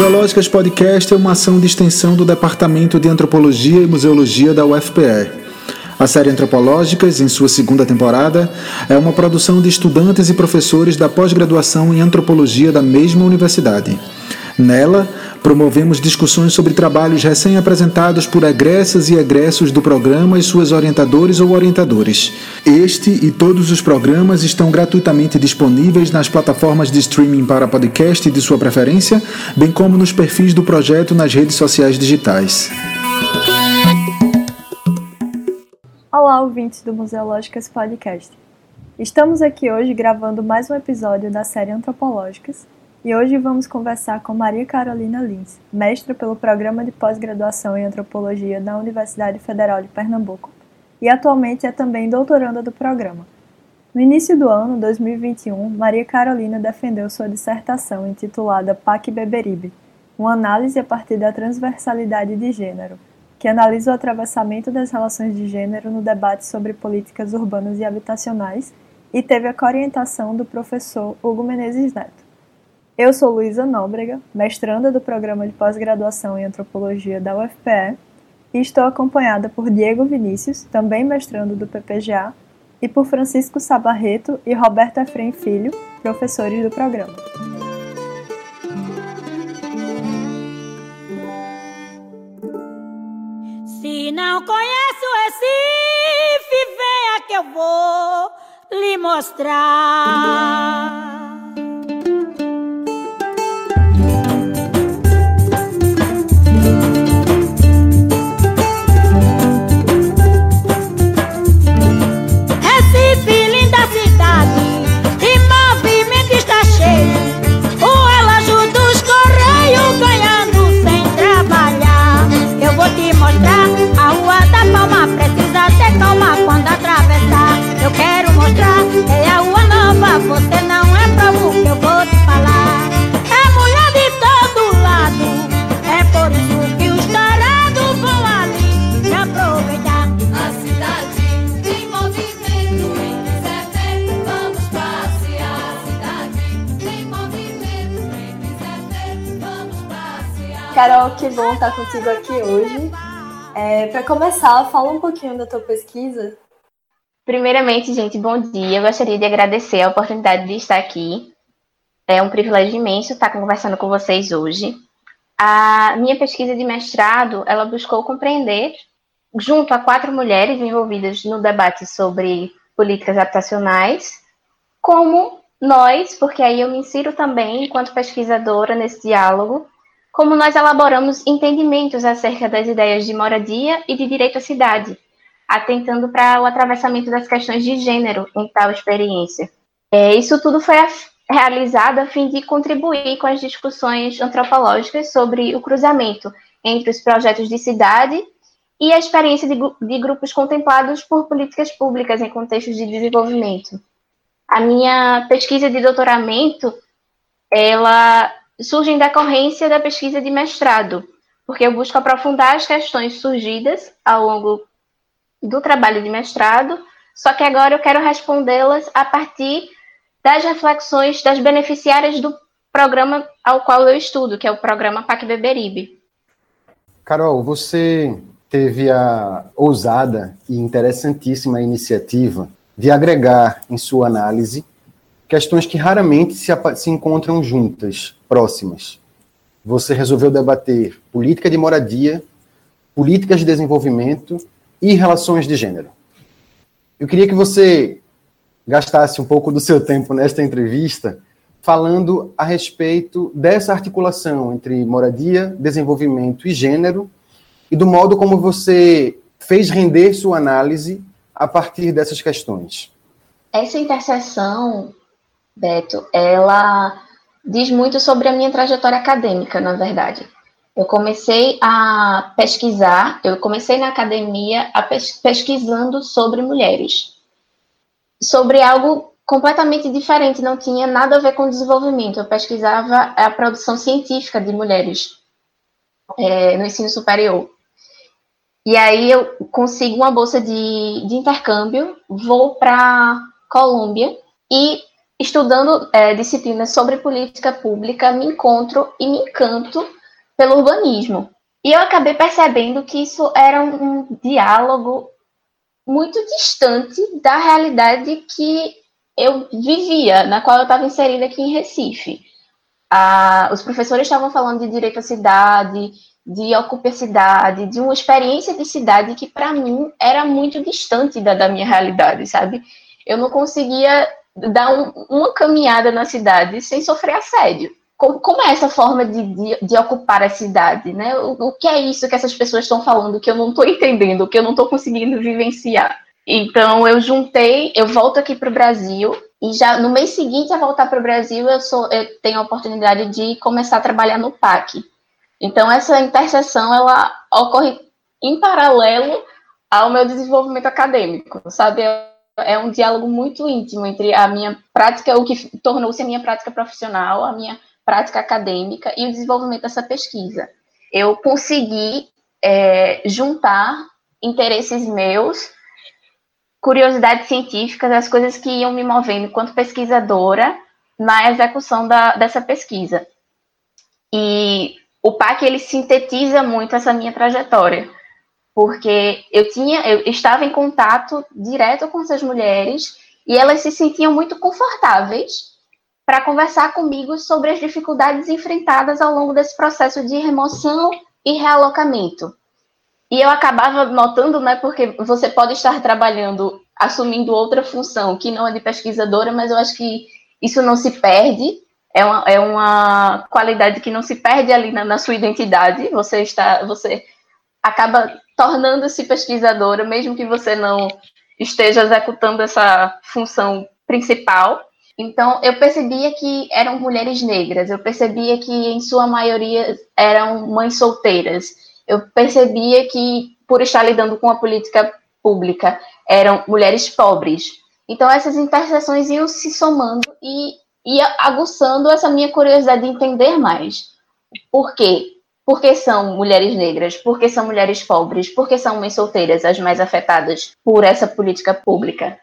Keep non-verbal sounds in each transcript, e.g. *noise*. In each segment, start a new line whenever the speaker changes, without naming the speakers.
Museológicas Podcast é uma ação de extensão do Departamento de Antropologia e Museologia da UFPE. A série Antropológicas, em sua segunda temporada, é uma produção de estudantes e professores da pós-graduação em antropologia da mesma universidade. Nela, promovemos discussões sobre trabalhos recém-apresentados por egressas e egressos do programa e suas orientadores ou orientadores. Este e todos os programas estão gratuitamente disponíveis nas plataformas de streaming para podcast de sua preferência, bem como nos perfis do projeto nas redes sociais digitais.
Olá, ouvintes do Museológicas Podcast. Estamos aqui hoje gravando mais um episódio da série Antropológicas e hoje vamos conversar com Maria Carolina Lins, mestra pelo Programa de Pós-Graduação em Antropologia da Universidade Federal de Pernambuco e atualmente é também doutoranda do programa. No início do ano 2021, Maria Carolina defendeu sua dissertação intitulada PAC Beberibe, uma análise a partir da transversalidade de gênero, que analisa o atravessamento das relações de gênero no debate sobre políticas urbanas e habitacionais e teve a coorientação do professor Hugo Menezes Neto. Eu sou Luísa Nóbrega, mestranda do programa de pós-graduação em antropologia da UFPE, e estou acompanhada por Diego Vinícius, também mestrando do PPGA, e por Francisco Sabarreto e Roberto Efrem Filho, professores do programa.
Se não conhece o Recife, venha que eu vou lhe mostrar.
Carol, que bom estar contigo aqui hoje. É, Para começar, fala um pouquinho da tua pesquisa.
Primeiramente, gente, bom dia. Eu gostaria de agradecer a oportunidade de estar aqui. É um privilégio imenso estar conversando com vocês hoje. A minha pesquisa de mestrado, ela buscou compreender, junto a quatro mulheres envolvidas no debate sobre políticas habitacionais, como nós, porque aí eu me insiro também enquanto pesquisadora nesse diálogo, como nós elaboramos entendimentos acerca das ideias de moradia e de direito à cidade, atentando para o atravessamento das questões de gênero em tal experiência. É, isso tudo foi realizado a fim de contribuir com as discussões antropológicas sobre o cruzamento entre os projetos de cidade e a experiência de, de grupos contemplados por políticas públicas em contextos de desenvolvimento. A minha pesquisa de doutoramento, ela surge em decorrência da pesquisa de mestrado, porque eu busco aprofundar as questões surgidas ao longo do trabalho de mestrado, só que agora eu quero respondê-las a partir das reflexões das beneficiárias do programa ao qual eu estudo, que é o programa PAC Beberibe.
Carol, você teve a ousada e interessantíssima iniciativa de agregar em sua análise questões que raramente se, se encontram juntas, próximas. Você resolveu debater política de moradia, políticas de desenvolvimento e relações de gênero. Eu queria que você gastasse um pouco do seu tempo nesta entrevista falando a respeito dessa articulação entre moradia, desenvolvimento e gênero e do modo como você fez render sua análise a partir dessas questões.
Essa interseção Beto, ela diz muito sobre a minha trajetória acadêmica, na verdade. Eu comecei a pesquisar, eu comecei na academia pes pesquisando sobre mulheres. Sobre algo completamente diferente, não tinha nada a ver com desenvolvimento. Eu pesquisava a produção científica de mulheres é, no ensino superior. E aí eu consigo uma bolsa de, de intercâmbio, vou para Colômbia e estudando é, disciplinas sobre política pública, me encontro e me encanto pelo urbanismo. E eu acabei percebendo que isso era um, diálogo muito distante da realidade que eu vivia, na qual eu estava inserida aqui em Recife. Ah, os professores estavam falando de direito à cidade, de ocupacidade, de uma experiência de cidade que para mim era muito distante da, da, minha realidade, sabe? Eu não conseguia dar um, uma caminhada na cidade sem sofrer assédio. Como, como é essa forma de, de, de, ocupar a cidade, né? O, o que é isso que essas pessoas estão falando que eu não estou entendendo, que eu não estou conseguindo vivenciar? Então eu juntei, eu volto aqui para o Brasil e já no mês seguinte a voltar para o Brasil eu, sou, eu tenho a oportunidade de começar a trabalhar no PAC. Então essa interseção ela ocorre em paralelo ao meu desenvolvimento acadêmico, sabe? É um diálogo muito íntimo entre a minha prática, o que tornou-se a minha prática profissional, a minha prática acadêmica e o desenvolvimento dessa pesquisa. Eu consegui é, juntar interesses meus curiosidades científicas, as coisas que iam me movendo enquanto pesquisadora na execução da, dessa pesquisa. E o PAC ele sintetiza muito essa minha trajetória, porque eu tinha, eu estava em contato direto com essas mulheres e elas se sentiam muito confortáveis para conversar comigo sobre as dificuldades enfrentadas ao longo desse processo de remoção e realocamento. E eu acabava notando, né, porque você pode estar trabalhando, assumindo outra função que não é de pesquisadora, mas eu acho que isso não se perde, é uma, é uma qualidade que não se perde ali na, na sua identidade, você está, você acaba tornando-se pesquisadora, mesmo que você não esteja executando essa função principal. Então, eu percebia que eram mulheres negras, eu percebia que, em sua maioria, eram mães solteiras eu percebia que, por estar lidando com a política pública, eram mulheres pobres. Então, essas interseções iam se somando e ia aguçando essa minha curiosidade de entender mais. Por quê? Porque são mulheres negras, porque são mulheres pobres, porque são mães solteiras as mais afetadas por essa política pública.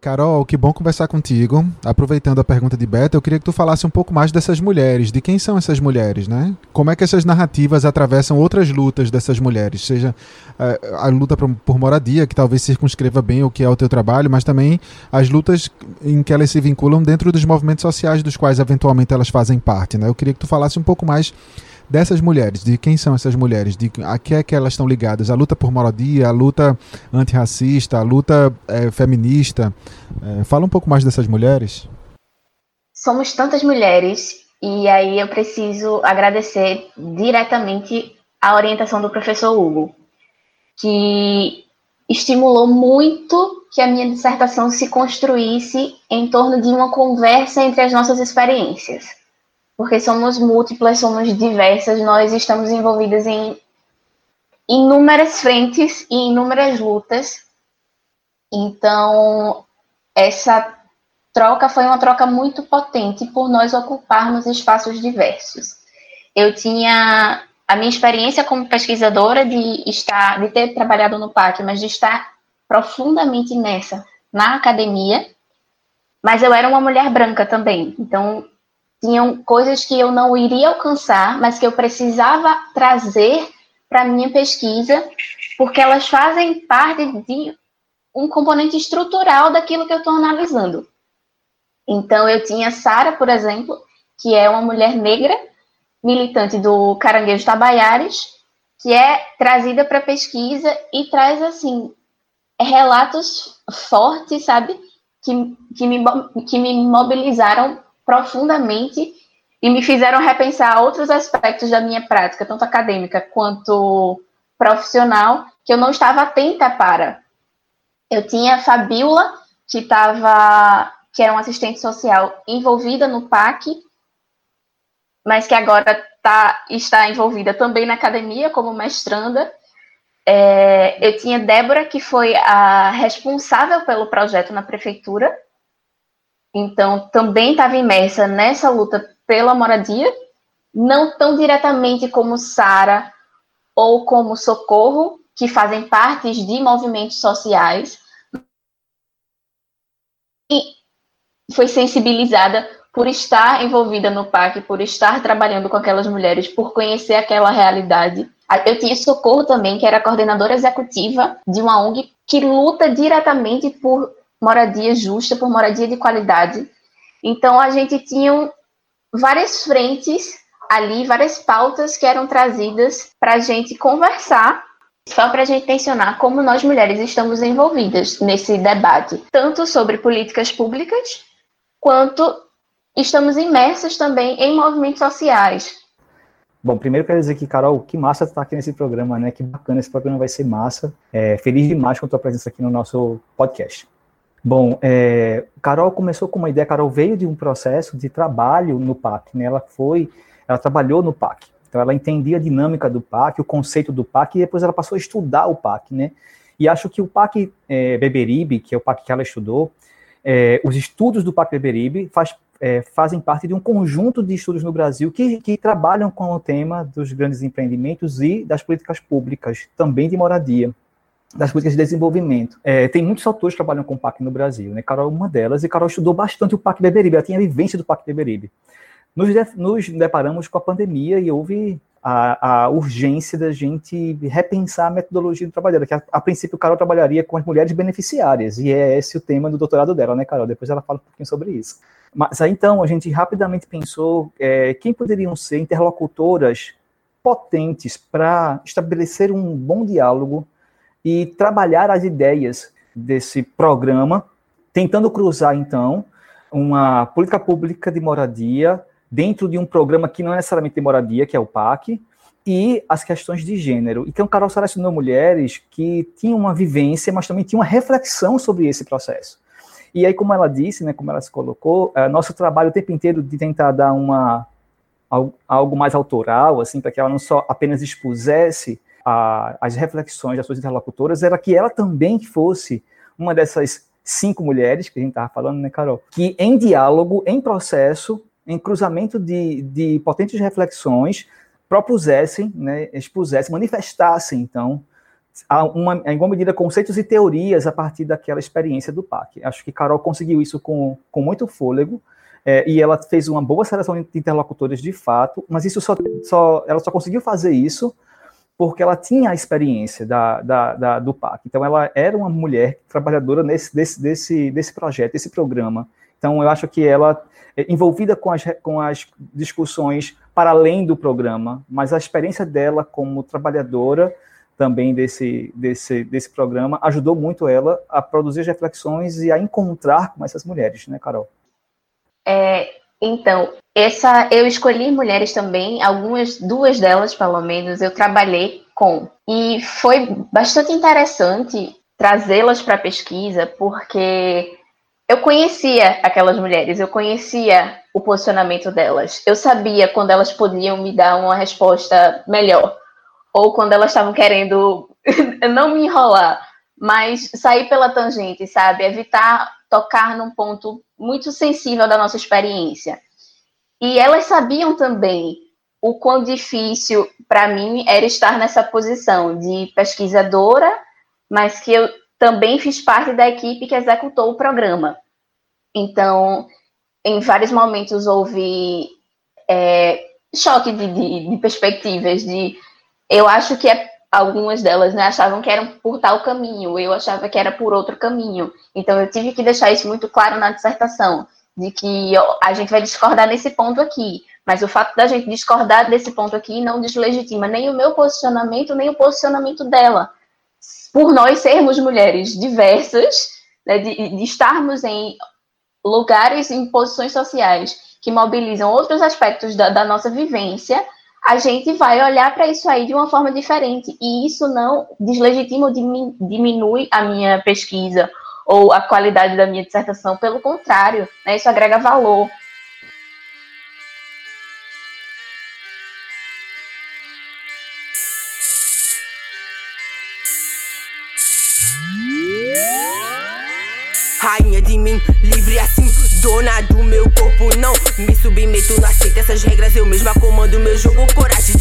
Carol, que bom conversar contigo. Aproveitando a pergunta de Beta, eu queria que tu falasse um pouco mais dessas mulheres, de quem são essas mulheres, né? Como é que essas narrativas atravessam outras lutas dessas mulheres, seja a, eh, a luta por, por, moradia, que talvez circunscreva bem o que é o teu trabalho, mas também as lutas em que elas se vinculam dentro dos movimentos sociais dos quais eventualmente elas fazem parte, né? Eu queria que tu falasse um pouco mais dessas mulheres, de quem são essas mulheres, de a que é que elas estão ligadas, a luta por moradia, a luta antirracista, a luta é, feminista. É, fala um pouco mais dessas mulheres.
Somos tantas mulheres e aí eu preciso agradecer diretamente a orientação do professor Hugo, que estimulou muito que a minha dissertação se construísse em torno de uma conversa entre as nossas experiências porque somos múltiplas, somos diversas, nós estamos envolvidas em inúmeras frentes e inúmeras lutas. Então, essa troca foi uma troca muito potente por nós ocuparmos espaços diversos. Eu tinha a minha experiência como pesquisadora de estar, de ter trabalhado no PAC, mas de estar profundamente nessa, na academia, mas eu era uma mulher branca também, então tinham coisas que eu não iria alcançar, mas que eu precisava trazer para minha pesquisa, porque elas fazem parte de um componente estrutural daquilo que eu estou analisando. Então, eu tinha Sara, por exemplo, que é uma mulher negra, militante do Caranguejo Tabaiares, que é trazida para pesquisa e traz, assim, relatos fortes, sabe? Que, que, me, que me mobilizaram profundamente e me fizeram repensar outros aspectos da minha prática, tanto acadêmica quanto profissional, que eu não estava atenta para. Eu tinha a Fabiola, que estava, que era uma assistente social envolvida no PAC, mas que agora tá, está envolvida também na academia como mestranda. É, eu tinha Débora, que foi a responsável pelo projeto na prefeitura, então, também estava imersa nessa luta pela moradia, não tão diretamente como Sara ou como Socorro, que fazem parte de movimentos sociais e foi sensibilizada por estar envolvida no PAC, por estar trabalhando com aquelas mulheres, por conhecer aquela realidade. Eu tinha Socorro também, que era coordenadora executiva de uma ONG que luta diretamente por moradia justa, por moradia de qualidade. Então a gente tinha várias frentes ali, várias pautas que eram trazidas para a gente conversar só para a gente mencionar como nós mulheres estamos envolvidas nesse debate, tanto sobre políticas públicas, quanto estamos imersas também em movimentos sociais.
Bom, primeiro quero dizer que, Carol, que massa estar aqui nesse programa, né? Que bacana, esse programa vai ser massa. É, feliz demais com a tua presença aqui no nosso podcast. Bom, é, Carol começou com uma ideia, Carol veio de um processo de trabalho no PAC, né? Ela foi, ela trabalhou no PAC. Então ela entendia a dinâmica do PAC, o conceito do PAC, e depois ela passou a estudar o PAC, né? E acho que o PAC é, Beberibe, que é o PAC que ela estudou, é, os estudos do PAC Beberibe faz, é, fazem parte de um conjunto de estudos no Brasil que, que trabalham com o tema dos grandes empreendimentos e das políticas públicas, também de moradia das políticas de desenvolvimento. É, tem muitos autores que trabalham com o PAC no Brasil, né? Carol é uma delas, e Carol estudou bastante o PAC Beberibe, ela tinha a vivência do PAC Beberibe nos, nos deparamos com a pandemia e houve a, a, urgência da gente repensar a metodologia do trabalho dela, que a, a, princípio Carol trabalharia com as mulheres beneficiárias, e é esse o tema do doutorado dela, né, Carol? Depois ela fala um pouquinho sobre isso. Mas aí então a gente rapidamente pensou é, quem poderiam ser interlocutoras potentes para estabelecer um bom diálogo e trabalhar as ideias desse programa, tentando cruzar então uma política pública de moradia dentro de um programa que não é necessariamente de moradia, que é o PAC, e as questões de gênero. Então, Carol selecionou mulheres que tinham uma vivência, mas também tinham uma reflexão sobre esse processo. E aí, como ela disse, né, como ela se colocou, é, nosso trabalho o tempo inteiro de tentar dar uma algo mais autoral, assim, para que ela não só apenas expusesse a, as reflexões das suas interlocutoras, era que ela também fosse uma dessas cinco mulheres que a gente estava falando, né, Carol, que em diálogo, em processo, em cruzamento de, de potentes reflexões, propusessem, né, expusessem, manifestassem, então, a uma, em alguma medida, conceitos e teorias a partir daquela experiência do PAC. Acho que Carol conseguiu isso com, com muito fôlego, é, e ela fez uma boa seleção de interlocutores de fato, mas isso só, só, ela só conseguiu fazer isso porque ela tinha a experiência da, da, da, do PAC. Então, ela era uma mulher trabalhadora nesse, desse, desse, desse projeto, desse programa. Então, eu acho que ela é, envolvida com as, com as discussões para além do programa, mas a experiência dela como trabalhadora também desse, desse, desse programa ajudou muito ela a produzir reflexões e a encontrar com essas mulheres, né, Carol?
É, então, essa eu escolhi mulheres também, algumas, duas delas pelo menos, eu trabalhei com. E foi bastante interessante trazê-las para a pesquisa, porque eu conhecia aquelas mulheres, eu conhecia o posicionamento delas. Eu sabia quando elas podiam me dar uma resposta melhor, ou quando elas estavam querendo *laughs* não me enrolar, mas sair pela tangente, sabe? Evitar tocar num ponto muito sensível da nossa experiência. E elas sabiam também o quão difícil para mim era estar nessa posição de pesquisadora, mas que eu também fiz parte da equipe que executou o programa. Então, em vários momentos houve é, choque de, de, de, perspectivas, de eu acho que é, algumas delas né, achavam que eram por tal caminho, eu achava que era por outro caminho. Então, eu tive que deixar isso muito claro na dissertação, de que a gente vai discordar nesse ponto aqui, mas o fato da gente discordar desse ponto aqui não deslegitima nem o meu posicionamento, nem o posicionamento dela por nós sermos mulheres diversas, né, de, de, estarmos em lugares, em posições sociais que mobilizam outros aspectos da, da nossa vivência, a gente vai olhar para isso aí de uma forma diferente. E isso não deslegitima ou diminui a minha pesquisa ou a qualidade da minha dissertação, pelo contrário, né, isso agrega valor.
Me submeto, não aceito essas regras. Eu mesma comando meu jogo, coragem,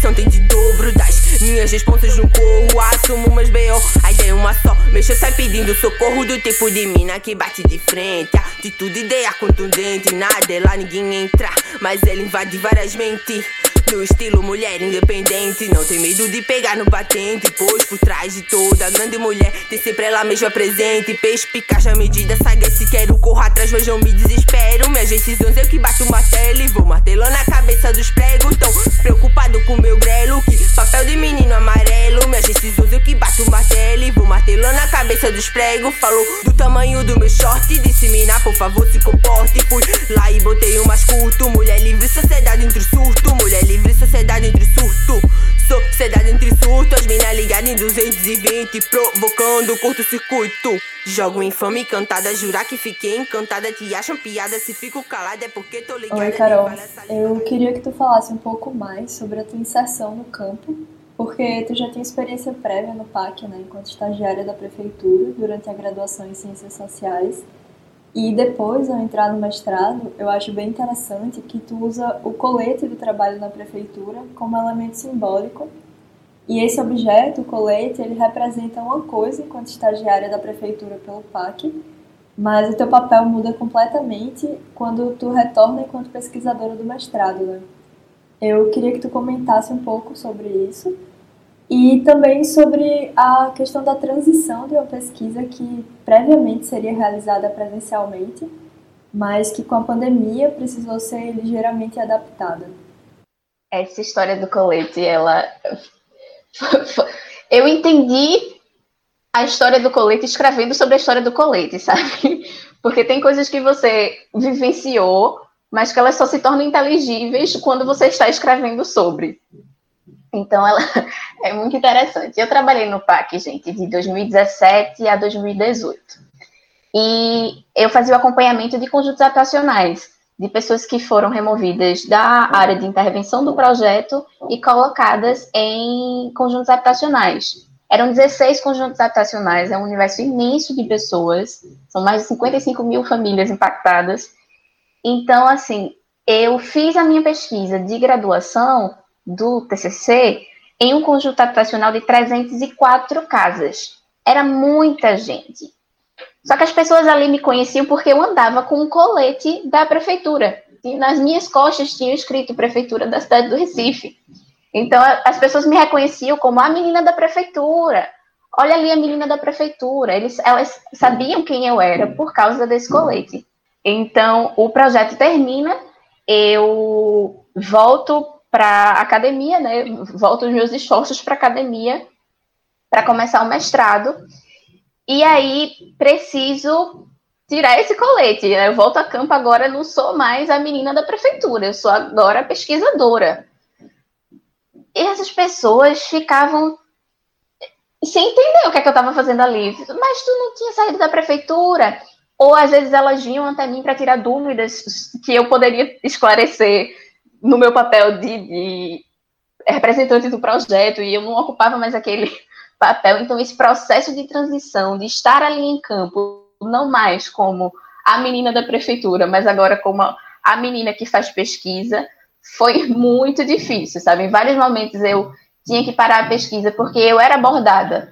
ambição tem de dobro das minhas responsas no corro. Assumo umas B.O. A ideia é uma só. Mexeu, sai pedindo socorro do tipo de mina que bate de frente. Atitude, ideia contundente. Nada é lá, ninguém entra. Mas ela invade várias mentes. No estilo mulher independente, não tem medo de pegar no batente. Pois por trás de toda grande mulher tem sempre ela mesma presente. Peixe, picacha, medida, saga se quero. Corro atrás, não me desespero. Minhas decisões eu que bato o martelo e vou martelando a cabeça dos pregos. Tão preocupado com meu grelo, que papel de menino amarelo. Minhas decisões eu que bato o martelo e vou martelando a cabeça dos pregos. Falou do tamanho do meu short, disseminar, por favor, se comporte. Fui lá e botei o mais curto. Mulher livre, sociedade entre surto. Mulher livre livre, sociedade entre surto. Sociedade entre surto, as mina ligadas em 220, provocando curto-circuito. Jogo infame cantada, jurar que fiquei encantada. Te acham piada, se fico calada é porque tô ligada.
Oi, Carol. Eu queria que tu falasse um pouco mais sobre a tua inserção no campo, porque tu já tinha experiência prévia no PAC, né, enquanto estagiária da prefeitura, durante a graduação em Ciências Sociais. E depois, ao entrar no mestrado, eu acho bem interessante que tu usa o colete do trabalho na prefeitura como elemento simbólico. E esse objeto, o colete, ele representa uma coisa enquanto estagiária da prefeitura pelo PAC, mas o teu papel muda completamente quando tu retorna enquanto pesquisadora do mestrado, né? Eu queria que tu comentasse um pouco sobre isso e também sobre a questão da transição de uma pesquisa que previamente seria realizada presencialmente, mas que com a pandemia precisou ser ligeiramente adaptada.
Essa história do colete, ela. *laughs* Eu entendi a história do colete escrevendo sobre a história do colete, sabe? Porque tem coisas que você vivenciou, mas que elas só se tornam inteligíveis quando você está escrevendo sobre. Então, ela *laughs* é muito interessante. Eu trabalhei no PAC, gente, de 2017 a 2018. E eu fazia o acompanhamento de conjuntos atuacionais, de pessoas que foram removidas da área de intervenção do projeto e colocadas em conjuntos habitacionais. Eram 16 conjuntos habitacionais, é um universo imenso de pessoas, são mais de 55 mil famílias impactadas. Então, assim, eu fiz a minha pesquisa de graduação do TCC em um conjunto habitacional de 304 casas. Era muita gente. Só que as pessoas ali me conheciam porque eu andava com um colete da prefeitura. E nas minhas costas tinha escrito Prefeitura da cidade do Recife. Então as pessoas me reconheciam como a menina da prefeitura. Olha ali a menina da prefeitura. Eles, elas sabiam quem eu era por causa desse colete. Então o projeto termina, eu volto para academia, né? Volto os meus esforços para academia para começar o mestrado. E aí preciso tirar esse colete. Né? Eu volto a campo agora, não sou mais a menina da prefeitura, eu sou agora pesquisadora. E essas pessoas ficavam sem entender o que, é que eu estava fazendo ali. Mas tu não tinha saído da prefeitura? Ou às vezes elas vinham até mim para tirar dúvidas que eu poderia esclarecer no meu papel de, de representante do projeto e eu não ocupava mais aquele *laughs* papel. Então, esse processo de transição, de estar ali em campo, não mais como a menina da prefeitura, mas agora como a menina que faz pesquisa, foi *laughs* muito difícil, sabe? Em vários momentos eu tinha que parar a pesquisa porque eu era abordada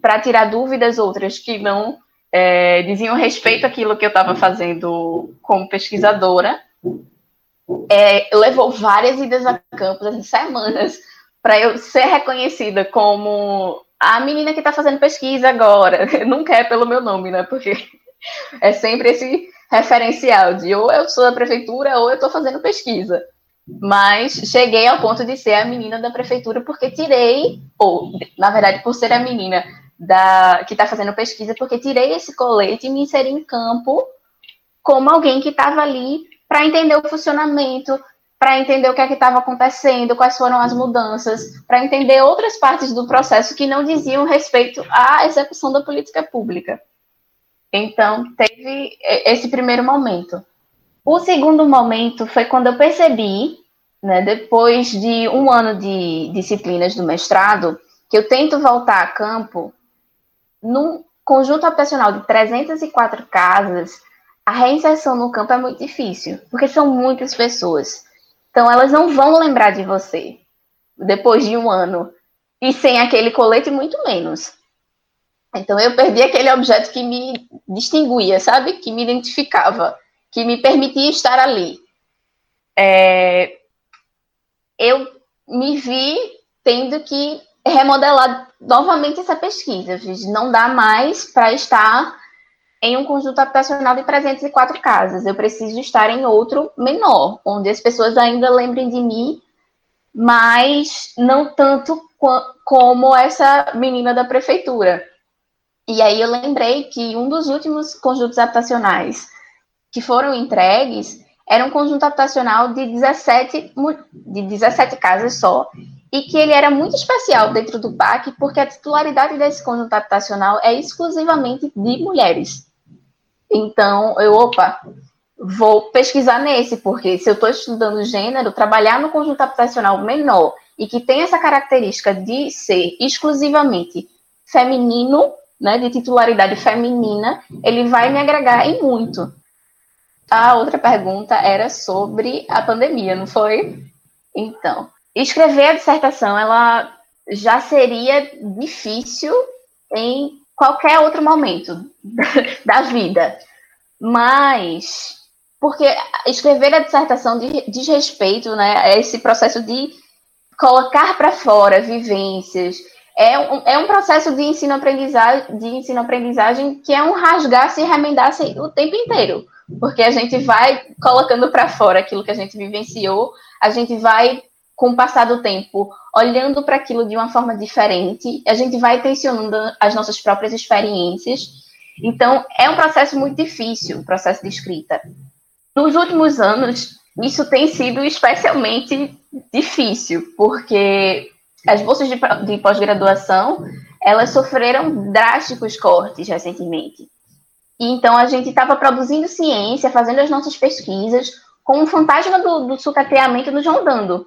para tirar dúvidas outras que não é, diziam respeito àquilo que eu estava fazendo como pesquisadora é, levou várias idas a campos, assim, semanas, para eu ser reconhecida como a menina que está fazendo pesquisa agora. *laughs* Não quer pelo meu nome, né? Porque *laughs* é sempre esse referencial de ou eu sou da prefeitura ou eu estou fazendo pesquisa. Mas cheguei ao ponto de ser a menina da prefeitura porque tirei, ou na verdade por ser a menina da que está fazendo pesquisa, porque tirei esse colete e me inseri em campo como alguém que estava ali para entender o funcionamento, para entender o que é que estava acontecendo, quais foram as mudanças, para entender outras partes do processo que não diziam respeito à execução da política pública. Então, teve esse primeiro momento. O segundo momento foi quando eu percebi, né, depois de um ano de disciplinas do mestrado, que eu tento voltar a campo num conjunto habitacional de 304 casas, a reinserção no campo é muito difícil, porque são muitas pessoas. Então, elas não vão lembrar de você. depois de um ano. E sem aquele colete, muito menos. Então eu perdi aquele objeto que me distinguia, sabe? Que me identificava, que me permitia estar ali. É... Eu me vi tendo que remodelar novamente essa pesquisa. Não dá mais para estar em um conjunto habitacional de 304 casas. Eu preciso estar em outro menor, onde as pessoas ainda lembrem de mim, mas não tanto como essa menina da prefeitura. E aí eu lembrei que um dos últimos conjuntos habitacionais que foram entregues era um conjunto habitacional de 17, de 17 casas só, e que ele era muito especial dentro do PAC, porque a titularidade desse conjunto habitacional é exclusivamente de mulheres. Então, eu, opa, vou pesquisar nesse, porque se eu estou estudando gênero, trabalhar no conjunto habitacional menor e que tem essa característica de ser exclusivamente feminino, né, de titularidade feminina, ele vai me agregar em muito. A outra pergunta era sobre a pandemia, não foi? Então, escrever a dissertação, ela já seria difícil em qualquer outro momento *laughs* da vida. Mas, porque escrever a dissertação diz respeito né, a esse processo de colocar para fora vivências, é um, é um processo de ensino-aprendizagem de ensino-aprendizagem que é um rasgar-se e remendar-se o tempo inteiro. Porque a gente vai colocando para fora aquilo que a gente vivenciou, a gente vai, com o passar do tempo, olhando para aquilo de uma forma diferente, a gente vai tensionando as nossas próprias experiências. Então, é um processo muito difícil, o processo de escrita. Nos últimos anos, isso tem sido especialmente difícil, porque as bolsas de, de pós-graduação, elas sofreram drásticos cortes recentemente. E então a gente estava produzindo ciência, fazendo as nossas pesquisas, com o fantasma do, do sucateamento nos rondando.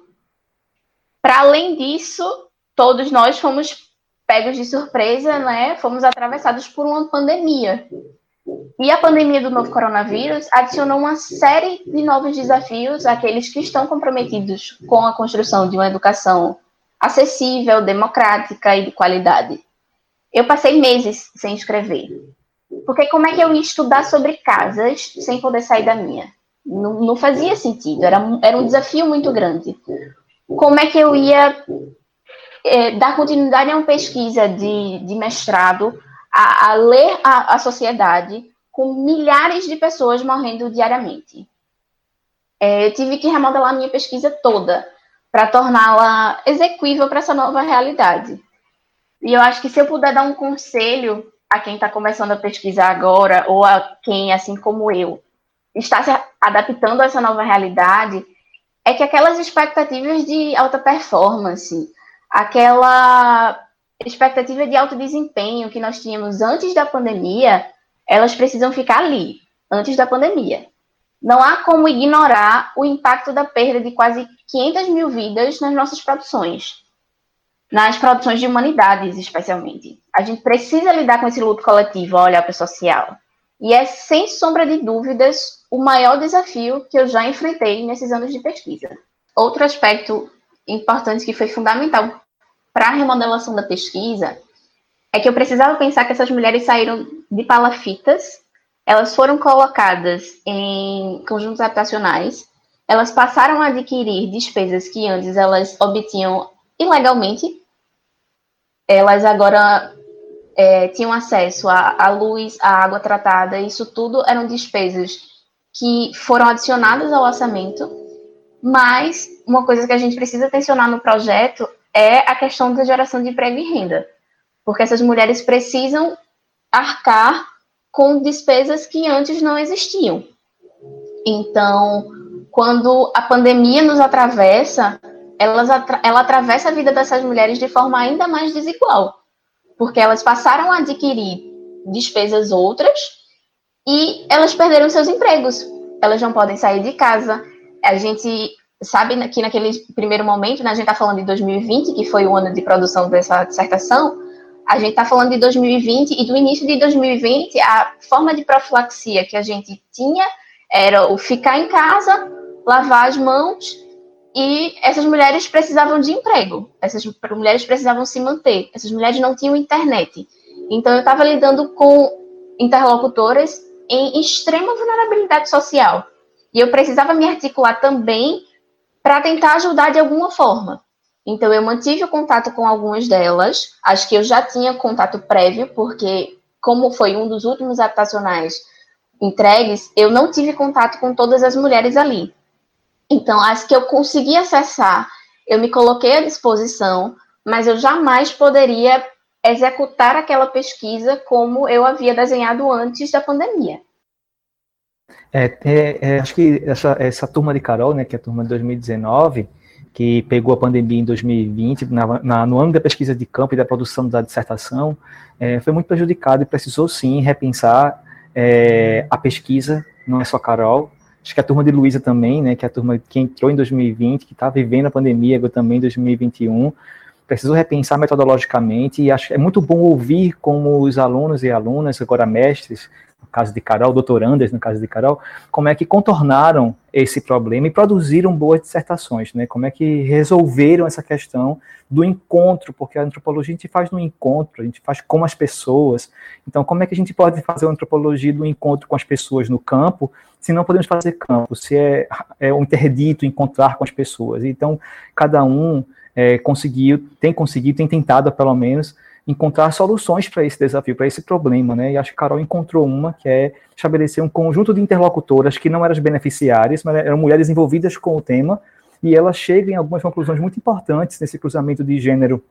Para além disso, todos nós fomos pegos de surpresa, né? Fomos atravessados por uma pandemia. E a pandemia do novo coronavírus adicionou uma série de novos desafios àqueles que estão comprometidos com a construção de uma educação acessível, democrática e de qualidade. Eu passei meses sem escrever. Porque como é que eu ia estudar sobre casas sem poder sair da minha? Não, não fazia sentido, era, era um desafio muito grande. Como é que eu ia é, dar continuidade a uma pesquisa de, de mestrado, a, a ler a, a sociedade com milhares de pessoas morrendo diariamente? É, eu tive que remodelar a minha pesquisa toda para torná-la execuível para essa nova realidade. E eu acho que se eu puder dar um conselho a quem está começando a pesquisar agora, ou a quem, assim como eu, está se adaptando a essa nova realidade, é que aquelas expectativas de alta performance, aquela expectativa de alto desempenho que nós tínhamos antes da pandemia, elas precisam ficar ali, antes da pandemia. Não há como ignorar o impacto da perda de quase 500 mil vidas nas nossas produções nas produções de humanidades, especialmente. A gente precisa lidar com esse luto coletivo, olhar para o social. E é, sem sombra de dúvidas, o maior desafio que eu já enfrentei nesses anos de pesquisa. Outro aspecto importante que foi fundamental para a remodelação da pesquisa é que eu precisava pensar que essas mulheres saíram de palafitas, elas foram colocadas em conjuntos habitacionais, elas passaram a adquirir despesas que antes elas obtinham ilegalmente, elas agora é, tinham acesso à, luz, à água tratada, isso tudo eram despesas que foram adicionadas ao orçamento, mas uma coisa que a gente precisa atencionar no projeto é a questão da geração de emprego e renda, porque essas mulheres precisam arcar com despesas que antes não existiam. Então, quando a pandemia nos atravessa, elas, ela atravessa a vida dessas mulheres de forma ainda mais desigual, porque elas passaram a adquirir despesas outras e elas perderam seus empregos. Elas não podem sair de casa. A gente sabe que naquele primeiro momento, né, a gente está falando de 2020, que foi o ano de produção dessa dissertação, a gente está falando de 2020 e do início de 2020, a forma de profilaxia que a gente tinha era o ficar em casa, lavar as mãos e essas mulheres precisavam de emprego, essas mulheres precisavam se manter, essas mulheres não tinham internet. Então, eu estava lidando com interlocutoras em extrema vulnerabilidade social. E eu precisava me articular também para tentar ajudar de alguma forma. Então, eu mantive o contato com algumas delas, acho que eu já tinha contato prévio, porque, como foi um dos últimos habitacionais entregues, eu não tive contato com todas as mulheres ali. Então, as que eu consegui acessar, eu me coloquei à disposição, mas eu jamais poderia executar aquela pesquisa como eu havia desenhado antes da pandemia.
É, é, é, acho que essa, essa turma de Carol, né, que é a turma de 2019, que pegou a pandemia em 2020, na, na, no ano da pesquisa de campo e da produção da dissertação, é, foi muito prejudicada e precisou sim repensar é, a pesquisa, não é só Carol, Acho que a turma de Luísa também, né, que é a turma que entrou em 2020, que está vivendo a pandemia agora também em 2021, precisou repensar metodologicamente e acho é muito bom ouvir como os alunos e alunas, agora mestres, no caso de Carol, doutorandas no caso de Carol, como é que contornaram esse problema e produziram boas dissertações, né? Como é que resolveram essa questão do encontro, porque a antropologia a gente faz no encontro, a gente faz com as pessoas. Então, como é que a gente pode fazer a antropologia do encontro com as pessoas no campo, se não podemos fazer campo, se é, é um interdito encontrar com as pessoas? Então, cada um é, conseguiu, tem conseguido, tem tentado, pelo menos, encontrar soluções para esse desafio, para esse problema, né? E acho que a Carol encontrou uma, que é estabelecer um conjunto de interlocutoras que não eram as beneficiárias, mas eram mulheres envolvidas com o tema, e ela chega em algumas conclusões muito importantes nesse cruzamento de gênero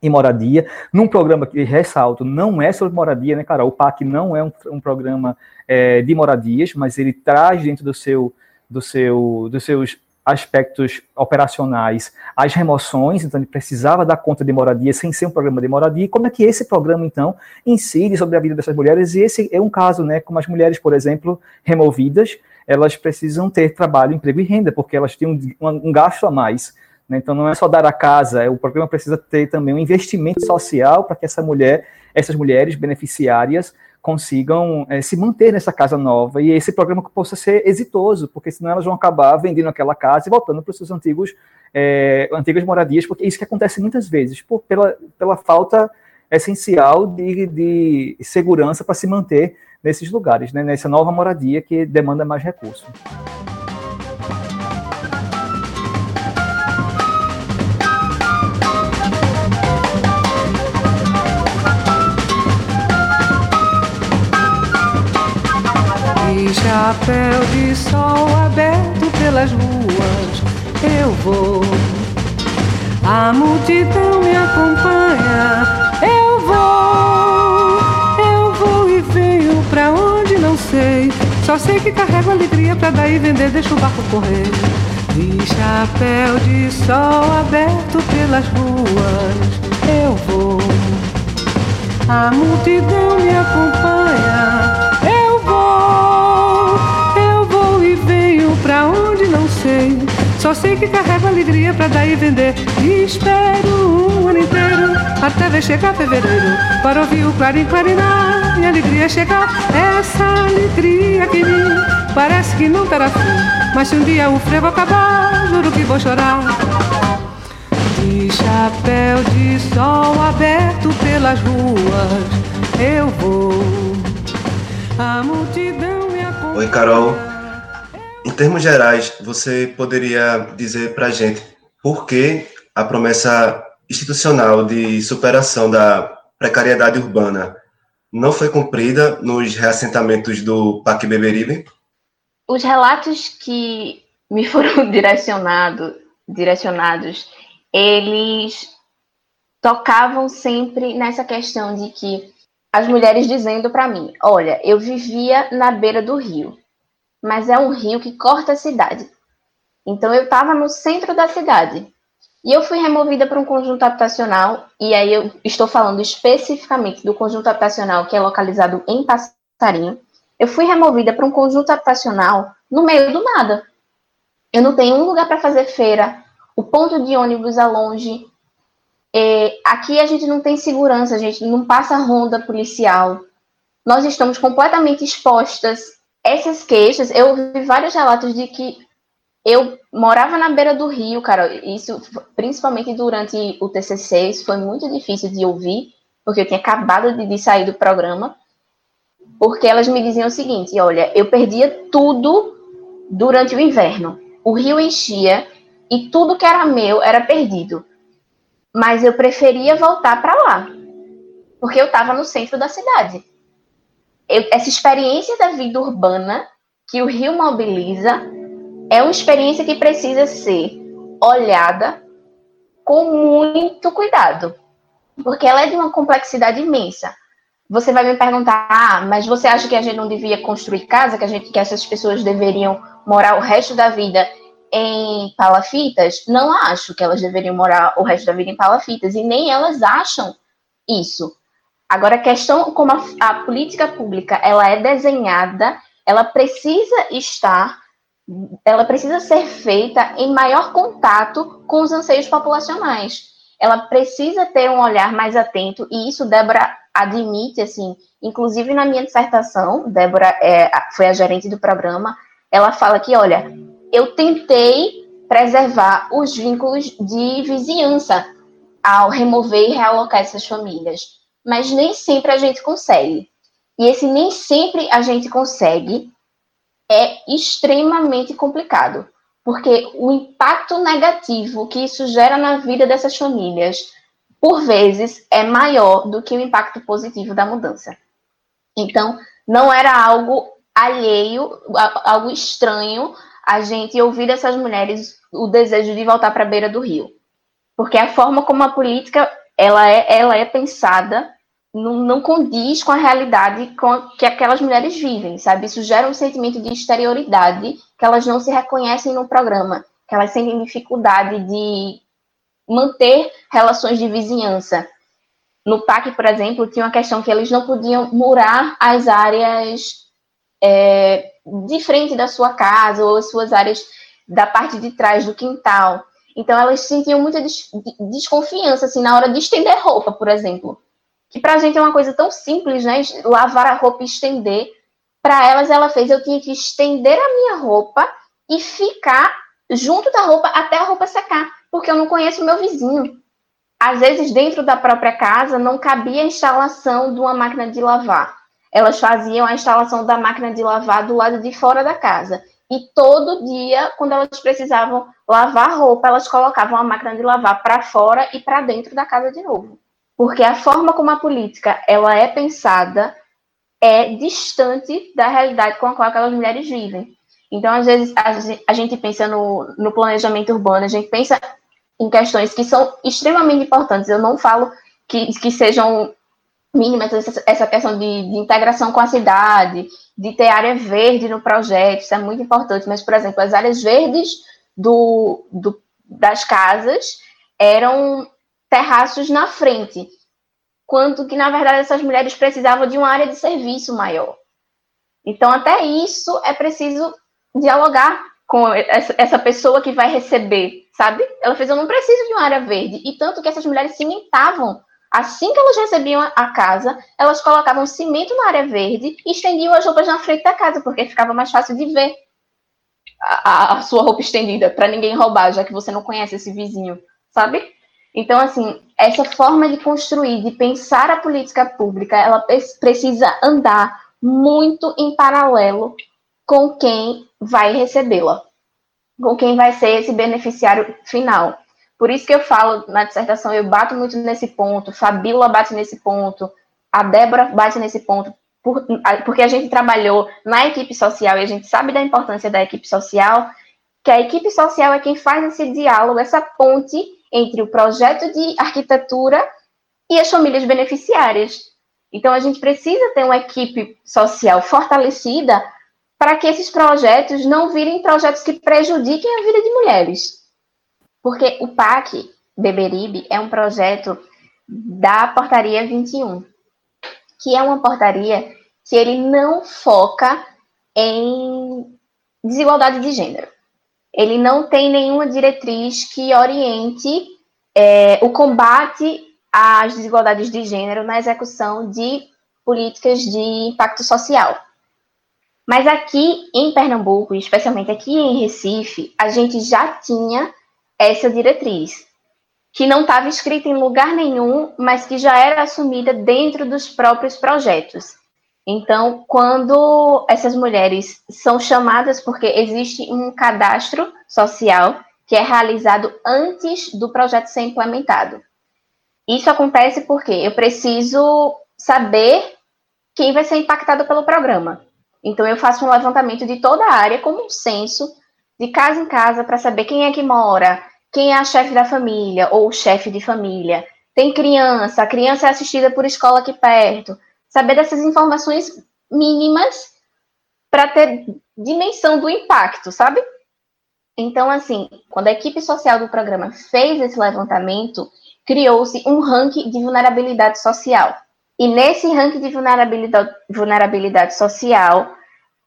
e moradia, num programa que, ressalto, não é sobre moradia, né, Carol? O PAC não é um, um programa é, de moradias, mas ele traz dentro do seu, do seu, dos seus aspectos operacionais, as remoções, então ele precisava dar conta de moradia sem ser um programa de moradia, e como é que esse programa, então, incide sobre a vida dessas mulheres, e esse é um caso, né, como as mulheres, por exemplo, removidas, elas precisam ter trabalho, emprego e renda, porque elas têm um, um gasto a mais, né, então não é só dar a casa, o programa precisa ter também um investimento social para que essa mulher, essas mulheres beneficiárias, consigam é, se manter nessa casa nova e esse programa possa ser exitoso, porque senão elas vão acabar vendendo aquela casa e voltando para os seus antigos é, antigas moradias, porque é isso que acontece muitas vezes, por, pela, pela falta essencial de, de segurança para se manter nesses lugares, né, nessa nova moradia que demanda mais recursos.
Chapéu de sol aberto pelas ruas, eu vou. A multidão me acompanha, eu vou. Eu vou e venho pra onde não sei. Só sei que carrego alegria pra daí vender, deixa o barco correr. De chapéu de sol aberto pelas ruas, eu vou. A multidão me acompanha. Só sei que carrego alegria pra daí vender. E espero um ano inteiro até ver chegar fevereiro. Para ouvir o clarim clarinar e a alegria chegar. Essa alegria que me parece que não terá fim. Mas se um dia o frevo acabar, juro que vou chorar. De chapéu de sol aberto pelas ruas, eu vou. A multidão me acompanha.
Oi, Carol. Em termos gerais, você poderia dizer para a gente por que a promessa institucional de superação da precariedade urbana não foi cumprida nos reassentamentos do Parque Beberibe?
Os relatos que me foram *laughs* direcionado, direcionados, eles tocavam sempre nessa questão de que as mulheres dizendo para mim: olha, eu vivia na beira do rio, mas é um rio que corta a cidade. Então eu estava no centro da cidade. E eu fui removida para um conjunto habitacional, e aí eu estou falando especificamente do conjunto habitacional que é localizado em Passarinho. Eu fui removida para um conjunto habitacional no meio do nada. Eu não tenho um lugar para fazer feira, o ponto de ônibus é longe. É, aqui a gente não tem segurança, a gente não passa ronda policial. Nós estamos completamente expostas essas queixas, eu ouvi vários relatos de que Eu morava na beira do rio, cara. Isso, principalmente durante o TCC, isso foi muito difícil de ouvir, porque eu tinha acabado de, de sair do programa. Porque elas me diziam o seguinte: olha, eu perdia tudo durante o inverno. O rio enchia e tudo que era meu era perdido. Mas eu preferia voltar para lá, porque eu estava no centro da cidade. Essa experiência da vida urbana que o rio mobiliza é uma experiência que precisa ser olhada com muito cuidado, porque ela é de uma complexidade imensa. Você vai me perguntar, ah, mas você acha que a gente não devia construir casa, que a gente, que essas pessoas deveriam morar o resto da vida em palafitas? Não acho que elas deveriam morar o resto da vida em palafitas e nem elas acham isso. Agora, a questão como a, a política pública ela é desenhada, ela precisa estar ela precisa ser feita em maior contato com os anseios populacionais. Ela precisa ter um olhar mais atento, e isso Débora admite, assim, inclusive na minha dissertação, Débora é, foi a gerente do programa, ela fala que, olha, eu tentei preservar os vínculos de vizinhança ao remover e realocar essas famílias, mas nem sempre a gente consegue. E esse nem sempre a gente consegue é extremamente complicado, porque o impacto negativo que isso gera na vida dessas famílias, por vezes, é maior do que o impacto positivo da mudança. Então, não era algo alheio, algo estranho a gente ouvir dessas mulheres o desejo de voltar para a beira do rio. Porque a forma como a política ela é, ela é pensada não, não condiz com a realidade com que aquelas mulheres vivem, sabe? Isso gera um sentimento de exterioridade que elas não se reconhecem no programa, que elas sentem dificuldade de manter relações de vizinhança. No PAC, por exemplo, tinha uma questão que eles não podiam murar as áreas é, de frente da sua casa ou as suas áreas da parte de trás do quintal. Então elas sentiam muita des desconfiança assim na hora de estender roupa, por exemplo que pra gente é uma coisa tão simples, né? Lavar a roupa e estender. Para elas, ela fez, eu tinha que estender a minha roupa e ficar junto da roupa até a roupa secar, porque eu não conheço o meu vizinho. Às vezes, dentro da própria casa, não cabia a instalação de uma máquina de lavar. Elas faziam a instalação da máquina de lavar do lado de fora da casa. E todo dia, quando elas precisavam lavar roupa, elas colocavam a máquina de lavar para fora e para dentro da casa de novo porque a forma como a política ela é pensada é distante da realidade com a qual aquelas mulheres vivem. Então, às vezes, a gente pensa no, no planejamento urbano, a gente pensa em questões que são extremamente importantes. Eu não falo que, que sejam mínimas essa questão de, de, integração com a cidade, de ter área verde no projeto, isso é muito importante. Mas, por exemplo, as áreas verdes do, do das casas eram terraços na frente, quanto que, na verdade, essas mulheres precisavam de uma área de serviço maior. Então, até isso é preciso dialogar com essa pessoa que vai receber, sabe? Ela fez, eu não preciso de uma área verde. E tanto que essas mulheres cimentavam. Assim que elas recebiam a casa, elas colocavam cimento na área verde e estendiam as roupas na frente da casa, porque ficava mais fácil de ver a, a sua roupa estendida, para ninguém roubar, já que você não conhece esse vizinho, sabe? Então, assim, essa forma de construir, de pensar a política pública, ela precisa andar muito em paralelo com quem vai recebê-la, com quem vai ser esse beneficiário final. Por isso que eu falo na dissertação, eu bato muito nesse ponto, Fabíola bate nesse ponto, a Débora bate nesse ponto, porque a gente trabalhou na equipe social e a gente sabe da importância da equipe social, que a equipe social é quem faz esse diálogo, essa ponte entre o projeto de arquitetura e as famílias beneficiárias. Então, a gente precisa ter uma equipe social fortalecida para que esses projetos não virem projetos que prejudiquem a vida de mulheres. Porque o PAC Beberibe é um projeto da Portaria 21, que é uma portaria que ele não foca em desigualdade de gênero ele não tem nenhuma diretriz que oriente é, o combate às desigualdades de gênero na execução de políticas de impacto social. Mas aqui em Pernambuco, especialmente aqui em Recife, a gente já tinha essa diretriz, que não estava escrita em lugar nenhum, mas que já era assumida dentro dos próprios projetos. Então, quando essas mulheres são chamadas, porque existe um cadastro social que é realizado antes do projeto ser implementado. Isso acontece porque eu preciso saber quem vai ser impactado pelo programa. Então, eu faço um levantamento de toda a área, como um censo, de casa em casa, para saber quem é que mora, quem é a chefe da família ou o chefe de família. Tem criança, a criança é assistida por escola aqui perto. Saber dessas informações mínimas para ter dimensão do impacto, sabe? Então, assim, quando a equipe social do programa fez esse levantamento, criou-se um ranking de vulnerabilidade social. E nesse ranking de vulnerabilidade, vulnerabilidade social,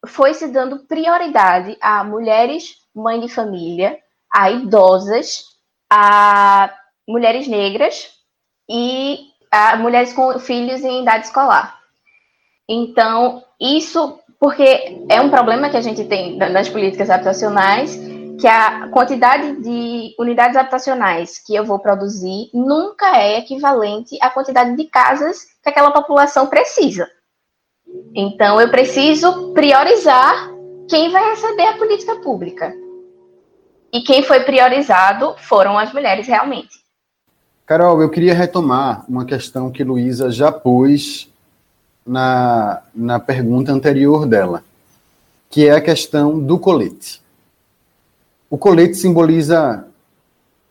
foi se dando prioridade a mulheres mãe de família, a idosas, a mulheres negras e a mulheres com filhos em idade escolar. Então, isso porque é um problema que a gente tem nas políticas habitacionais, que a quantidade de unidades habitacionais que eu vou produzir nunca é equivalente à quantidade de casas que aquela população precisa. Então, eu preciso priorizar quem vai receber a política pública. E quem foi priorizado foram as mulheres, realmente.
Carol, eu queria retomar uma questão que Luísa já pôs na, na pergunta anterior dela, que é a questão do colete. O colete simboliza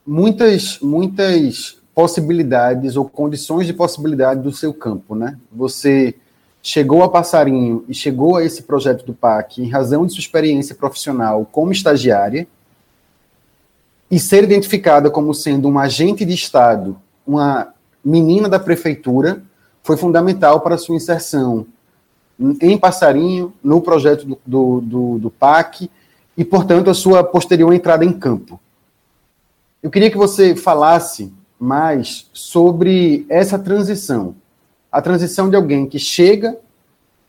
muitas, muitas possibilidades ou condições de possibilidade do seu campo, né? Você chegou a Passarinho e chegou a esse projeto do PAC em razão de sua experiência profissional como estagiária e ser identificada como sendo um agente de Estado, uma menina da prefeitura, foi fundamental para sua inserção em Passarinho, no projeto do, do, do, do PAC e, portanto, a sua posterior entrada em campo. Eu queria que você falasse mais sobre essa transição. A transição de alguém que chega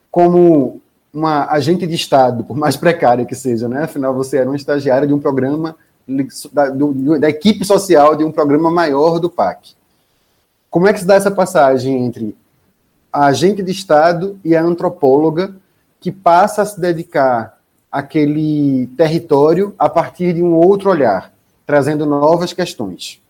como uma agente de Estado, por mais precária que seja, né? Afinal, você era um estagiário de um programa, da, do, da equipe social de um programa maior do PAC. Como é que se dá essa passagem entre a agente de Estado e a antropóloga que passa a se dedicar àquele território a partir de um outro olhar, trazendo novas questões.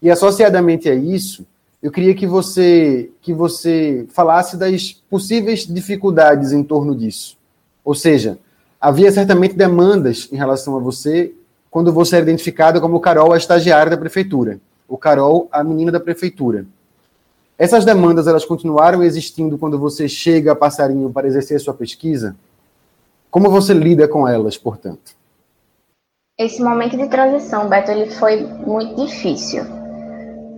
E associadamente a isso, eu queria que você que você falasse das possíveis dificuldades em torno disso. Ou seja, havia certamente demandas em relação a você quando você era identificada como Carol, a estagiária da prefeitura, o Carol, a menina da prefeitura. Essas demandas, elas continuaram existindo quando você chega a Passarinho para exercer sua pesquisa? Como você lida com elas, portanto?
Esse momento de transição, Beto, ele foi muito difícil.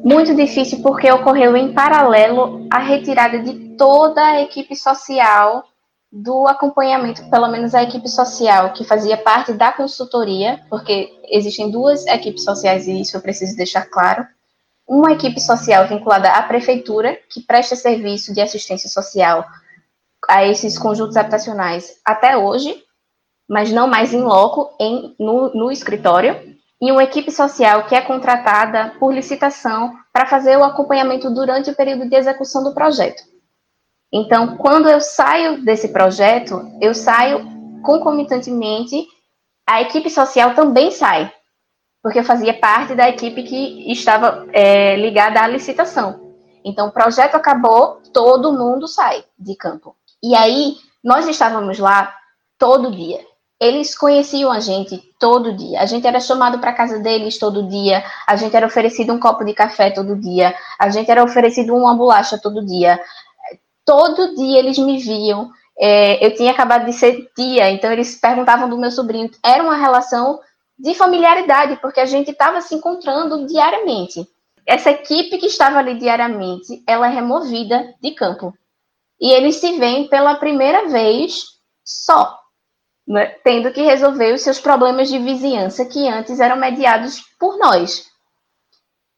Muito difícil porque ocorreu em paralelo a retirada de toda a equipe social do acompanhamento, pelo menos a equipe social que fazia parte da consultoria, porque existem duas equipes sociais e isso eu preciso deixar claro. Uma equipe social vinculada à prefeitura, que presta serviço de assistência social a esses conjuntos habitacionais até hoje, mas não mais em loco, em, no, no escritório, e uma equipe social que é contratada por licitação para fazer o acompanhamento durante o período de execução do projeto. Então, quando eu saio desse projeto, eu saio concomitantemente, a equipe social também sai, porque eu fazia parte da equipe que estava é, ligada à licitação. Então, o projeto acabou, todo mundo sai de campo. E aí, nós estávamos lá todo dia. Eles conheciam a gente todo dia. A gente era chamado para casa deles todo dia. A gente era oferecido um copo de café todo dia. A gente era oferecido uma bolacha todo dia. Todo dia eles me viam. É, eu tinha acabado de ser tia, então eles perguntavam do meu sobrinho. Era uma relação de familiaridade, porque a gente estava se encontrando diariamente. Essa equipe que estava ali diariamente, ela é removida de campo. E eles se veem pela primeira vez só, né? tendo que resolver os seus problemas de vizinhança que antes eram mediados por nós.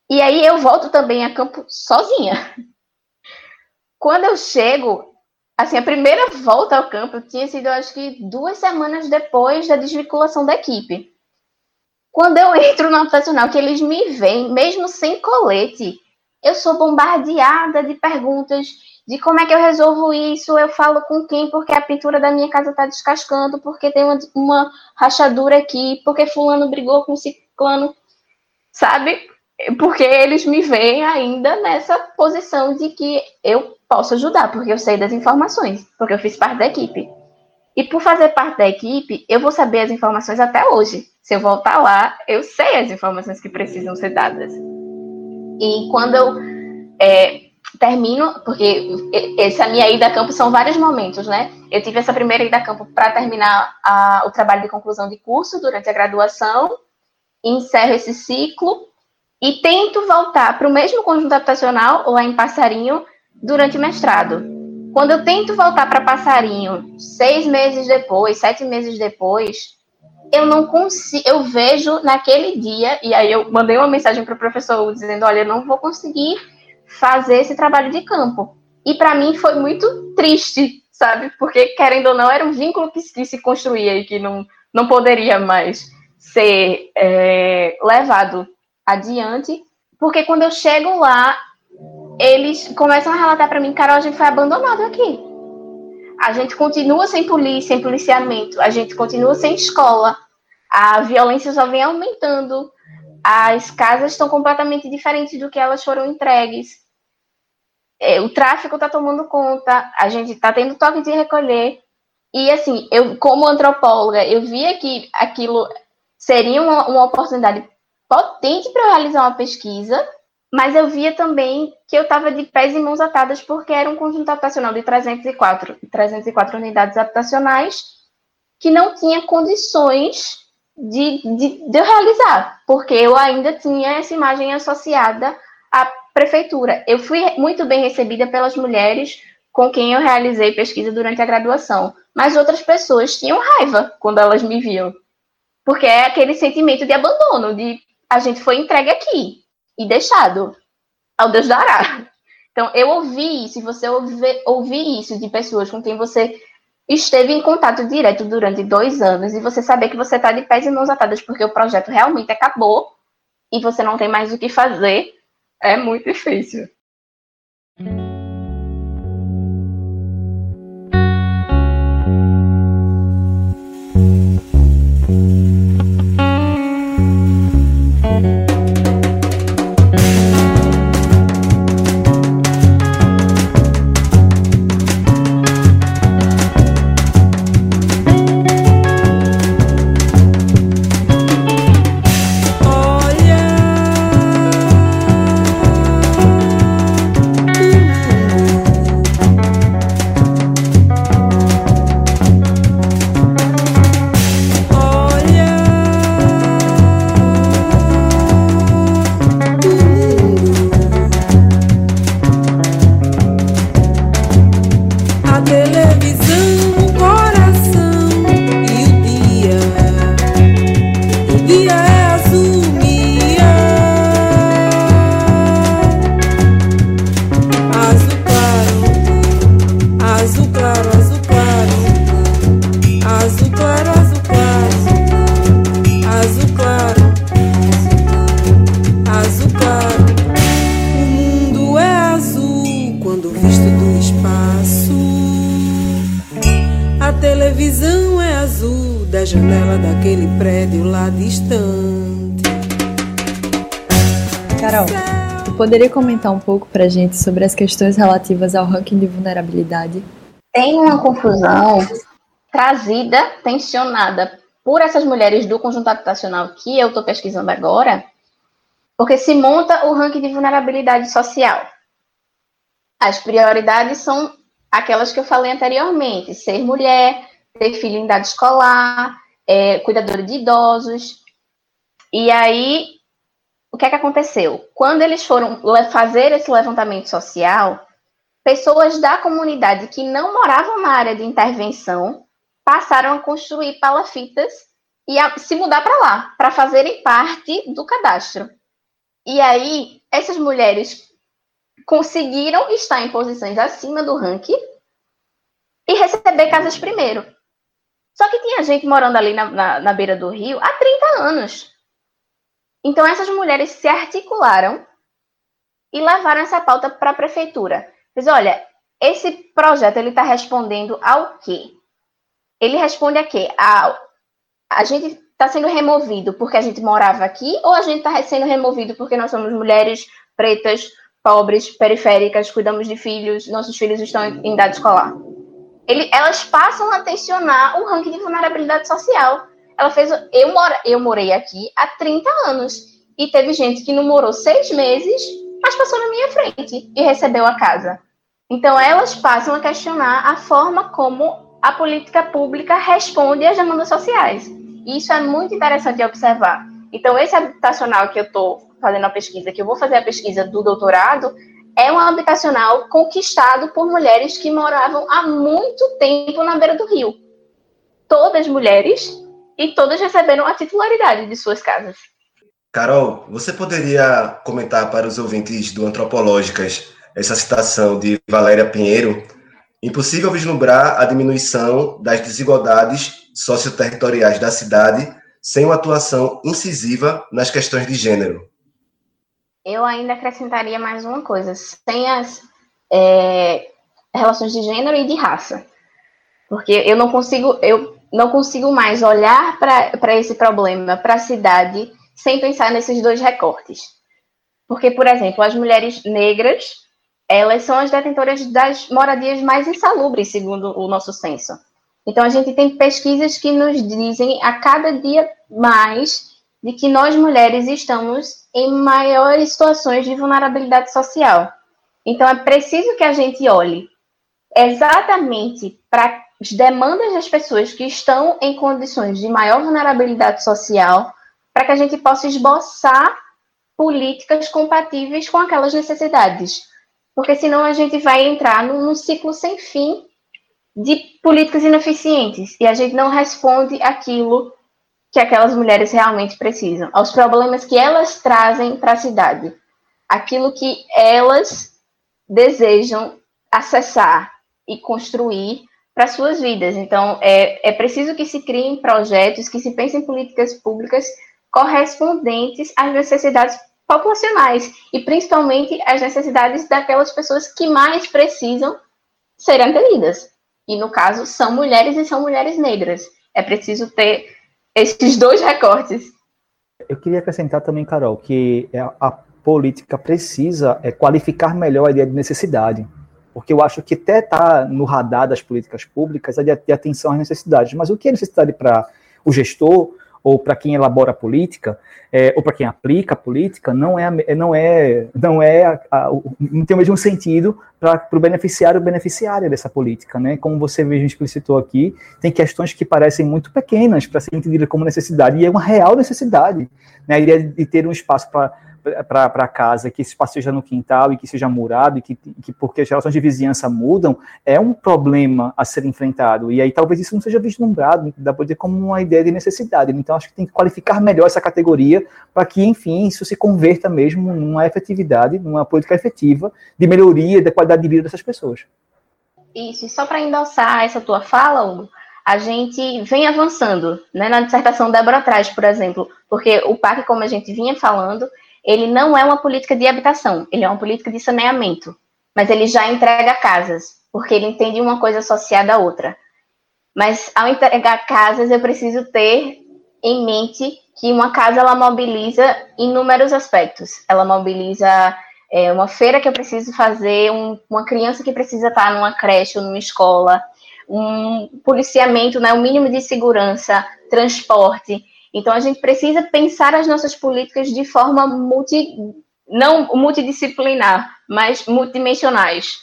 E aí eu volto também a campo sozinha. *laughs* Quando eu chego, assim, a primeira volta ao campo tinha sido, acho que, duas semanas depois da desvinculação da equipe. Quando eu entro no operacional, que eles me veem, mesmo sem colete, eu sou bombardeada de perguntas de como é que eu resolvo isso, eu falo com quem, porque a pintura da minha casa está descascando, porque tem uma, uma rachadura aqui, porque fulano brigou com ciclano, sabe? Porque eles me veem ainda nessa posição de que eu posso ajudar, porque eu sei das informações, porque eu fiz parte da equipe. E por fazer parte da equipe, eu vou saber as informações até hoje. Se eu voltar lá, eu sei as informações que precisam ser dadas. E quando eu é, termino, porque essa minha ida a campo são vários momentos, né? Eu tive essa primeira ida a campo para terminar a, o trabalho de conclusão de curso durante a graduação, encerro esse ciclo e tento voltar para o mesmo conjunto habitacional, lá em Passarinho, durante o mestrado. Quando eu tento voltar para Passarinho, seis meses depois, sete meses depois, eu não consigo, eu vejo naquele dia, e aí eu mandei uma mensagem para o professor dizendo, olha, eu não vou conseguir fazer esse trabalho de campo. E para mim foi muito triste, sabe? Porque, querendo ou não, era um vínculo que, que se construía e que não, não poderia mais ser é, levado adiante. Porque quando eu chego lá, eles começam a relatar para mim, Carol, a gente foi abandonado aqui. A gente continua sem polícia, sem policiamento, a gente continua sem escola. A violência só vem aumentando. As casas estão completamente diferentes do que elas foram entregues o tráfico está tomando conta, a gente está tendo toque de recolher. E assim, eu, como antropóloga, eu via que aquilo seria uma, uma oportunidade potente para realizar uma pesquisa, mas eu via também que eu estava de pés e mãos atadas porque era um conjunto habitacional de 304, 304 unidades habitacionais que não tinha condições de, de, de eu realizar, porque eu ainda tinha essa imagem associada à prefeitura. Eu fui muito bem recebida pelas mulheres com quem eu realizei pesquisa durante a graduação, mas outras pessoas tinham raiva quando elas me viam. Porque é aquele sentimento de abandono, de a gente foi entregue aqui e deixado ao Deus dará. Então, eu ouvi isso, você ouvir, ouvir isso de pessoas com quem você esteve em contato direto durante dois anos, e você saber que você está de pés e mãos atadas porque o projeto realmente acabou e você não tem mais o que fazer, é muito difícil.
Poderia comentar um pouco para a gente sobre as questões relativas ao ranking de vulnerabilidade?
Tem uma confusão trazida, tensionada por essas mulheres do conjunto habitacional que eu estou pesquisando agora, porque se monta o ranking de vulnerabilidade social. As prioridades são aquelas que eu falei anteriormente: ser mulher, ter filho em idade escolar, é, cuidadora de idosos. E aí que é que aconteceu? Quando eles foram fazer esse levantamento social, pessoas da comunidade que não moravam na área de intervenção passaram a construir palafitas e a se mudar para lá, para fazerem parte do cadastro. E aí, essas mulheres conseguiram estar em posições acima do ranking e receber casas primeiro. Só que tinha gente morando ali na, na, na beira do rio há 30 anos. Então essas mulheres se articularam e levaram essa pauta para a prefeitura. Diz, olha, esse projeto ele está respondendo ao quê? Ele responde a quê? A, a gente está sendo removido porque a gente morava aqui ou a gente está sendo removido porque nós somos mulheres pretas, pobres, periféricas, cuidamos de filhos, nossos filhos estão em idade escolar? Ele, elas passam a tensionar o ranking de vulnerabilidade social. Ela fez. Eu, mora, eu morei aqui há 30 anos. E teve gente que não morou seis meses, mas passou na minha frente e recebeu a casa. Então, elas passam a questionar a forma como a política pública responde às demandas sociais. E isso é muito interessante de observar. Então, esse habitacional que eu estou fazendo a pesquisa, que eu vou fazer a pesquisa do doutorado, é um habitacional conquistado por mulheres que moravam há muito tempo na beira do rio. Todas mulheres e todas receberam a titularidade de suas casas.
Carol, você poderia comentar para os ouvintes do Antropológicas essa citação de Valéria Pinheiro? Impossível vislumbrar a diminuição das desigualdades socioterritoriais da cidade sem uma atuação incisiva nas questões de gênero.
Eu ainda acrescentaria mais uma coisa, sem as é, relações de gênero e de raça. Porque eu não consigo, eu não consigo mais olhar para esse problema, para a cidade, sem pensar nesses dois recortes. Porque, por exemplo, as mulheres negras, elas são as detentoras das moradias mais insalubres, segundo o nosso censo. Então, a gente tem pesquisas que nos dizem a cada dia mais de que nós mulheres estamos em maiores situações de vulnerabilidade social. Então, é preciso que a gente olhe exatamente para as demandas das pessoas que estão em condições de maior vulnerabilidade social, para que a gente possa esboçar políticas compatíveis com aquelas necessidades. Porque senão a gente vai entrar num, num ciclo sem fim de políticas ineficientes e a gente não responde aquilo que aquelas mulheres realmente precisam, aos problemas que elas trazem para a cidade, aquilo que elas desejam acessar e construir para suas vidas. Então, é, é preciso que se criem projetos, que se pensem em políticas públicas correspondentes às necessidades populacionais e principalmente às necessidades daquelas pessoas que mais precisam ser atendidas. E no caso, são mulheres e são mulheres negras. É preciso ter esses dois recortes.
Eu queria acrescentar também, Carol, que a política precisa é, qualificar melhor a ideia de necessidade. Porque eu acho que até está no radar das políticas públicas a de atenção às necessidades. Mas o que é necessidade para o gestor ou para quem elabora a política, é, ou para quem aplica a política, não é, não é, não é, a, a, não tem o mesmo sentido para o beneficiário ou beneficiária dessa política, né? Como você mesmo explicitou aqui, tem questões que parecem muito pequenas para ser entendidas como necessidade, e é uma real necessidade, né? A ideia de ter um espaço para para casa, que esse espaço seja no quintal e que seja murado, e que, que porque as relações de vizinhança mudam, é um problema a ser enfrentado. E aí talvez isso não seja vislumbrado, para dizer como uma ideia de necessidade. Então acho que tem que qualificar melhor essa categoria para que, enfim, isso se converta mesmo numa efetividade, numa política efetiva de melhoria da qualidade de vida dessas pessoas.
Isso, só para endossar essa tua fala, Hugo, a gente vem avançando, né, na dissertação da Débora traz, por exemplo, porque o PAC, como a gente vinha falando, ele não é uma política de habitação, ele é uma política de saneamento, mas ele já entrega casas, porque ele entende uma coisa associada à outra. Mas ao entregar casas, eu preciso ter em mente que uma casa ela mobiliza inúmeros aspectos. Ela mobiliza é, uma feira que eu preciso fazer, um, uma criança que precisa estar numa creche ou numa escola, um policiamento, né, um mínimo de segurança, transporte. Então, a gente precisa pensar as nossas políticas de forma multi, não multidisciplinar, mas multidimensionais.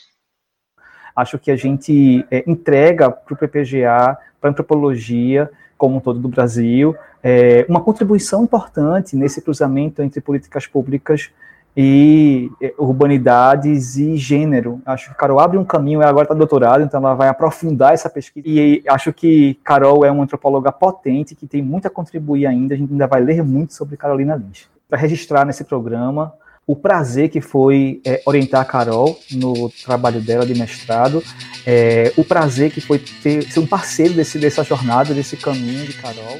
Acho que a gente é, entrega para o PPGA, para a antropologia, como um todo do Brasil, é, uma contribuição importante nesse cruzamento entre políticas públicas e é, urbanidades e gênero. Acho que Carol abre um caminho, ela agora está doutorado, então ela vai aprofundar essa pesquisa. E acho que Carol é uma antropóloga potente, que tem muito a contribuir ainda, a gente ainda vai ler muito sobre Carolina Lynch. Para registrar nesse programa o prazer que foi é, orientar a Carol no trabalho dela de mestrado, é, o prazer que foi ter, ser um parceiro desse, dessa jornada, desse caminho de Carol.